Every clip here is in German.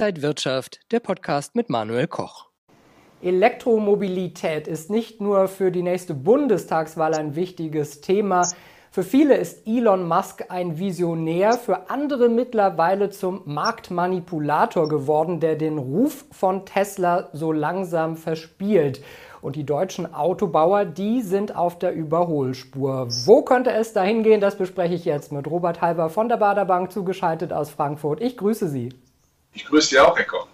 Inside Wirtschaft, der Podcast mit Manuel Koch. Elektromobilität ist nicht nur für die nächste Bundestagswahl ein wichtiges Thema. Für viele ist Elon Musk ein Visionär, für andere mittlerweile zum Marktmanipulator geworden, der den Ruf von Tesla so langsam verspielt. Und die deutschen Autobauer, die sind auf der Überholspur. Wo könnte es dahin gehen? Das bespreche ich jetzt mit Robert Halber von der Baderbank zugeschaltet aus Frankfurt. Ich grüße Sie. Ich grüße Sie auch, Herr Koch.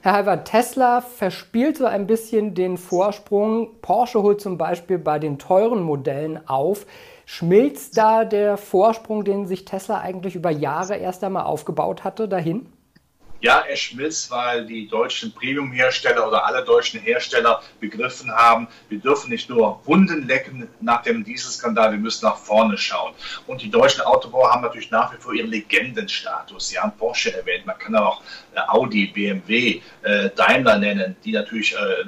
Herr Halber, Tesla verspielt so ein bisschen den Vorsprung. Porsche holt zum Beispiel bei den teuren Modellen auf. Schmilzt da der Vorsprung, den sich Tesla eigentlich über Jahre erst einmal aufgebaut hatte, dahin? Ja, er schmilzt, weil die deutschen Premium-Hersteller oder alle deutschen Hersteller begriffen haben, wir dürfen nicht nur Wunden lecken nach dem Dieselskandal, wir müssen nach vorne schauen. Und die deutschen Autobauer haben natürlich nach wie vor ihren Legendenstatus. Sie haben Porsche erwähnt, man kann auch äh, Audi, BMW, äh, Daimler nennen, die natürlich äh,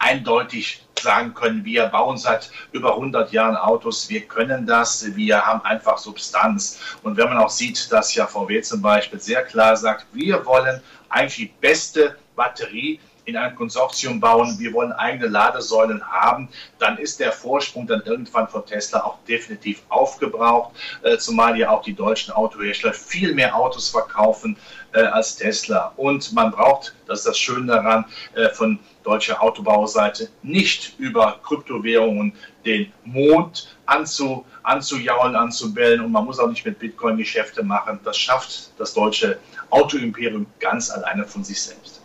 eindeutig sagen können, wir bauen seit über 100 Jahren Autos, wir können das, wir haben einfach Substanz. Und wenn man auch sieht, dass ja VW zum Beispiel sehr klar sagt, wir wollen eigentlich die beste Batterie in einem Konsortium bauen, wir wollen eigene Ladesäulen haben, dann ist der Vorsprung dann irgendwann von Tesla auch definitiv aufgebraucht, äh, zumal ja auch die deutschen Autohersteller viel mehr Autos verkaufen äh, als Tesla. Und man braucht, das ist das Schöne daran, äh, von deutscher Autobauseite nicht über Kryptowährungen den Mond anzu, anzujaulen, anzubellen und man muss auch nicht mit Bitcoin Geschäfte machen. Das schafft das deutsche Autoimperium ganz alleine von sich selbst.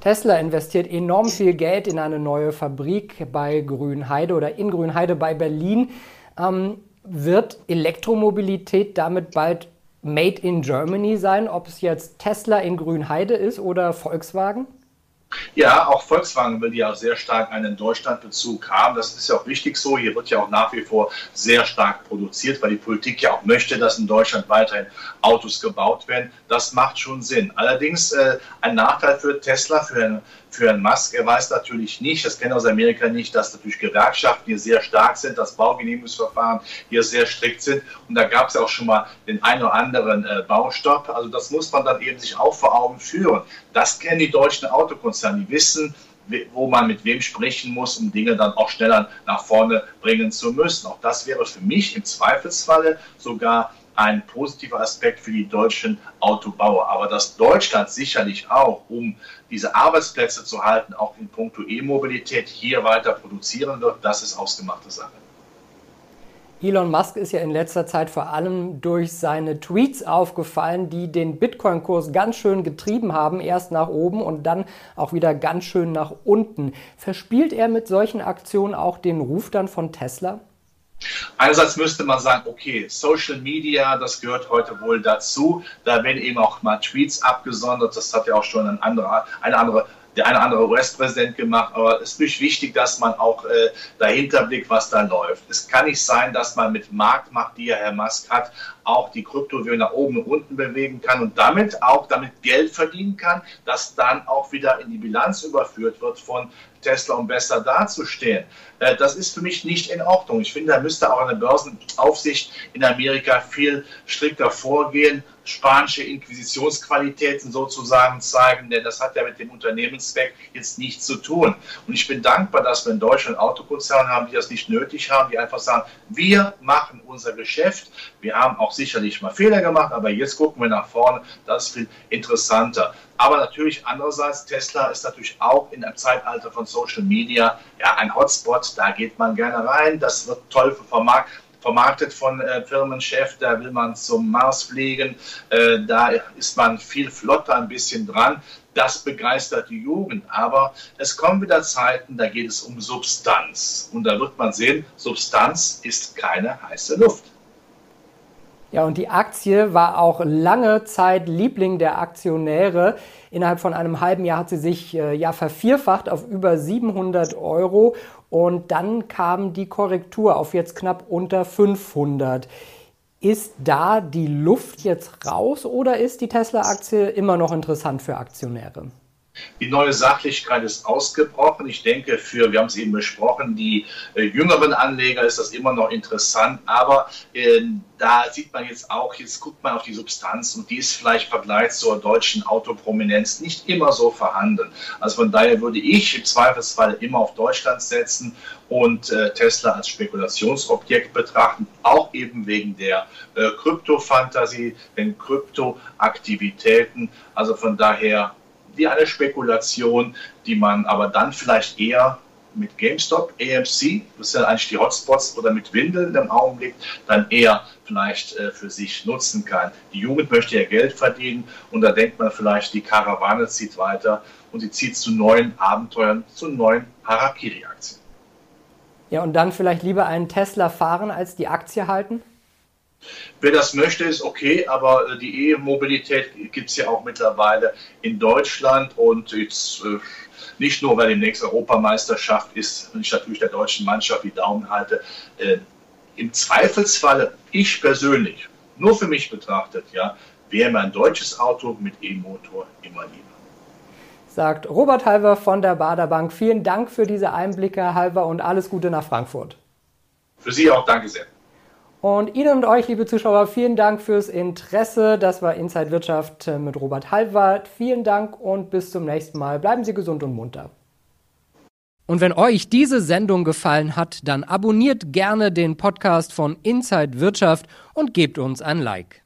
Tesla investiert enorm viel Geld in eine neue Fabrik bei Grünheide oder in Grünheide bei Berlin. Ähm, wird Elektromobilität damit bald Made in Germany sein, ob es jetzt Tesla in Grünheide ist oder Volkswagen? Ja, auch Volkswagen will ja sehr stark einen Deutschlandbezug haben. Das ist ja auch wichtig so. Hier wird ja auch nach wie vor sehr stark produziert, weil die Politik ja auch möchte, dass in Deutschland weiterhin Autos gebaut werden. Das macht schon Sinn. Allerdings äh, ein Nachteil für Tesla, für Herrn, für Herrn Musk. Er weiß natürlich nicht, das kennt aus Amerika nicht, dass natürlich Gewerkschaften hier sehr stark sind, dass Baugenehmigungsverfahren hier sehr strikt sind. Und da gab es auch schon mal den einen oder anderen äh, Baustopp. Also das muss man dann eben sich auch vor Augen führen. Das kennen die deutschen Autokonzerne. Die wissen, wo man mit wem sprechen muss, um Dinge dann auch schneller nach vorne bringen zu müssen. Auch das wäre für mich im Zweifelsfalle sogar ein positiver Aspekt für die deutschen Autobauer. Aber dass Deutschland sicherlich auch, um diese Arbeitsplätze zu halten, auch in puncto E-Mobilität hier weiter produzieren wird, das ist ausgemachte Sache. Elon Musk ist ja in letzter Zeit vor allem durch seine Tweets aufgefallen, die den Bitcoin-Kurs ganz schön getrieben haben, erst nach oben und dann auch wieder ganz schön nach unten. Verspielt er mit solchen Aktionen auch den Ruf dann von Tesla? Einerseits müsste man sagen, okay, Social Media, das gehört heute wohl dazu. Da werden eben auch mal Tweets abgesondert. Das hat ja auch schon ein anderer, eine andere der eine andere US-Präsident gemacht, aber es ist natürlich wichtig, dass man auch äh, dahinter blickt, was da läuft. Es kann nicht sein, dass man mit Marktmacht, die ja Herr Musk hat, auch die Kryptowährung nach oben und unten bewegen kann und damit auch damit Geld verdienen kann, das dann auch wieder in die Bilanz überführt wird von Tesla, um besser dazustehen. Äh, das ist für mich nicht in Ordnung. Ich finde, da müsste auch eine Börsenaufsicht in Amerika viel strikter vorgehen, spanische Inquisitionsqualitäten sozusagen zeigen, denn das hat ja mit dem Unternehmenszweck jetzt nichts zu tun. Und ich bin dankbar, dass wir in Deutschland Autokonzerne haben, die das nicht nötig haben, die einfach sagen, wir machen unser Geschäft. Wir haben auch sicherlich mal Fehler gemacht, aber jetzt gucken wir nach vorne. Das ist viel interessanter. Aber natürlich andererseits, Tesla ist natürlich auch in einem Zeitalter von Social Media ja ein Hotspot. Da geht man gerne rein. Das wird toll vermarktet vermarktet von äh, Firmenchef, da will man zum Mars fliegen, äh, da ist man viel flotter ein bisschen dran. Das begeistert die Jugend. Aber es kommen wieder Zeiten, da geht es um Substanz. Und da wird man sehen, Substanz ist keine heiße Luft. Ja, und die Aktie war auch lange Zeit Liebling der Aktionäre. Innerhalb von einem halben Jahr hat sie sich äh, ja vervierfacht auf über 700 Euro und dann kam die Korrektur auf jetzt knapp unter 500. Ist da die Luft jetzt raus oder ist die Tesla-Aktie immer noch interessant für Aktionäre? Die neue Sachlichkeit ist ausgebrochen. Ich denke, für, wir haben es eben besprochen, die äh, jüngeren Anleger ist das immer noch interessant, aber äh, da sieht man jetzt auch, jetzt guckt man auf die Substanz und die ist vielleicht im Vergleich zur deutschen Autoprominenz nicht immer so vorhanden. Also von daher würde ich im Zweifelsfall immer auf Deutschland setzen und äh, Tesla als Spekulationsobjekt betrachten, auch eben wegen der äh, Krypto-Fantasie, den Kryptoaktivitäten. Also von daher wie eine Spekulation, die man aber dann vielleicht eher mit GameStop, AMC, das sind eigentlich die Hotspots, oder mit Windeln im Augenblick, dann eher vielleicht äh, für sich nutzen kann. Die Jugend möchte ja Geld verdienen und da denkt man vielleicht, die Karawane zieht weiter und sie zieht zu neuen Abenteuern, zu neuen Harakiri-Aktien. Ja, und dann vielleicht lieber einen Tesla fahren als die Aktie halten? Wer das möchte, ist okay, aber äh, die E-Mobilität gibt es ja auch mittlerweile in Deutschland und jetzt äh, nicht nur, weil demnächst Europameisterschaft ist und ich natürlich der deutschen Mannschaft die Daumen halte. Äh, Im Zweifelsfalle, ich persönlich, nur für mich betrachtet, ja, wäre mein deutsches Auto mit E-Motor immer lieber. Sagt Robert Halver von der Baderbank. Vielen Dank für diese Einblicke, Halver, und alles Gute nach Frankfurt. Für Sie auch, danke sehr. Und Ihnen und euch, liebe Zuschauer, vielen Dank fürs Interesse. Das war Inside Wirtschaft mit Robert Halbwart. Vielen Dank und bis zum nächsten Mal. Bleiben Sie gesund und munter. Und wenn euch diese Sendung gefallen hat, dann abonniert gerne den Podcast von Inside Wirtschaft und gebt uns ein Like.